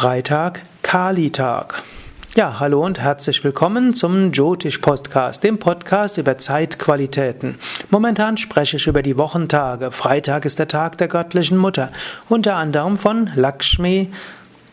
Freitag, Kali-Tag. Ja, hallo und herzlich willkommen zum Jyotish Podcast, dem Podcast über Zeitqualitäten. Momentan spreche ich über die Wochentage. Freitag ist der Tag der göttlichen Mutter, unter anderem von Lakshmi,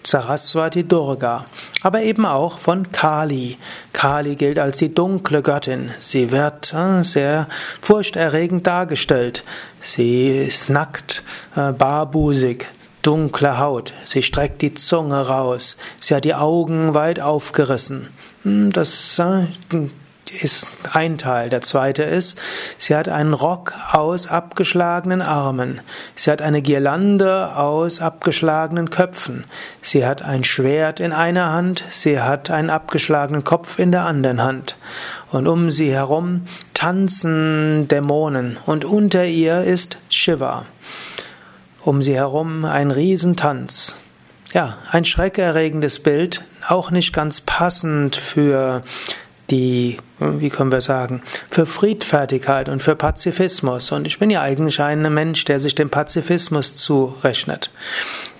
Saraswati Durga, aber eben auch von Kali. Kali gilt als die dunkle Göttin. Sie wird äh, sehr furchterregend dargestellt. Sie ist nackt, äh, barbusig, dunkle Haut, sie streckt die Zunge raus, sie hat die Augen weit aufgerissen. Hm, das äh, ist ein Teil. Der zweite ist, sie hat einen Rock aus abgeschlagenen Armen. Sie hat eine Girlande aus abgeschlagenen Köpfen. Sie hat ein Schwert in einer Hand. Sie hat einen abgeschlagenen Kopf in der anderen Hand. Und um sie herum tanzen Dämonen. Und unter ihr ist Shiva um sie herum ein Riesentanz. Ja, ein schreckerregendes Bild, auch nicht ganz passend für die, wie können wir sagen, für Friedfertigkeit und für Pazifismus. Und ich bin ja eigentlich ein Mensch, der sich dem Pazifismus zurechnet.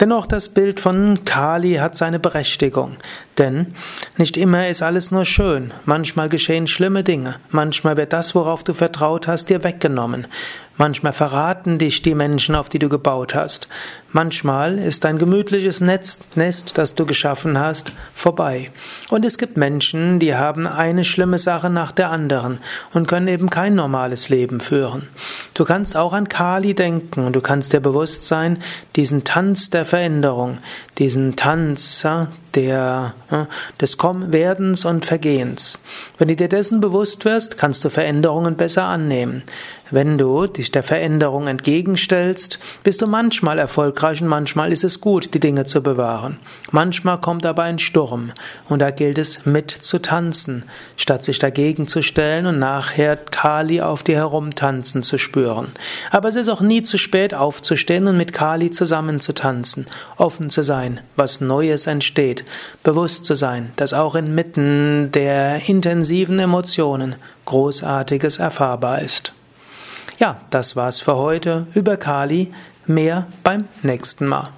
Dennoch das Bild von Kali hat seine Berechtigung. Denn nicht immer ist alles nur schön. Manchmal geschehen schlimme Dinge. Manchmal wird das, worauf du vertraut hast, dir weggenommen. Manchmal verraten dich die Menschen, auf die du gebaut hast. Manchmal ist dein gemütliches Netz, Nest, das du geschaffen hast, vorbei. Und es gibt Menschen, die haben eine schlimme Sache nach der anderen und können eben kein normales Leben führen. Du kannst auch an Kali denken und du kannst dir bewusst sein, diesen Tanz der Veränderung, diesen Tanz der, des Werdens und Vergehens. Wenn du dir dessen bewusst wirst, kannst du Veränderungen besser annehmen. Wenn du dich der Veränderung entgegenstellst, bist du manchmal erfolgreich und manchmal ist es gut, die Dinge zu bewahren. Manchmal kommt aber ein Sturm und da gilt es mit zu tanzen, statt sich dagegen zu stellen und nachher Kali auf dir herumtanzen zu spüren. Aber es ist auch nie zu spät aufzustehen und mit Kali zusammen zu tanzen, offen zu sein, was Neues entsteht, bewusst zu sein, dass auch inmitten der intensiven Emotionen Großartiges erfahrbar ist. Ja, das war's für heute über Kali. Mehr beim nächsten Mal.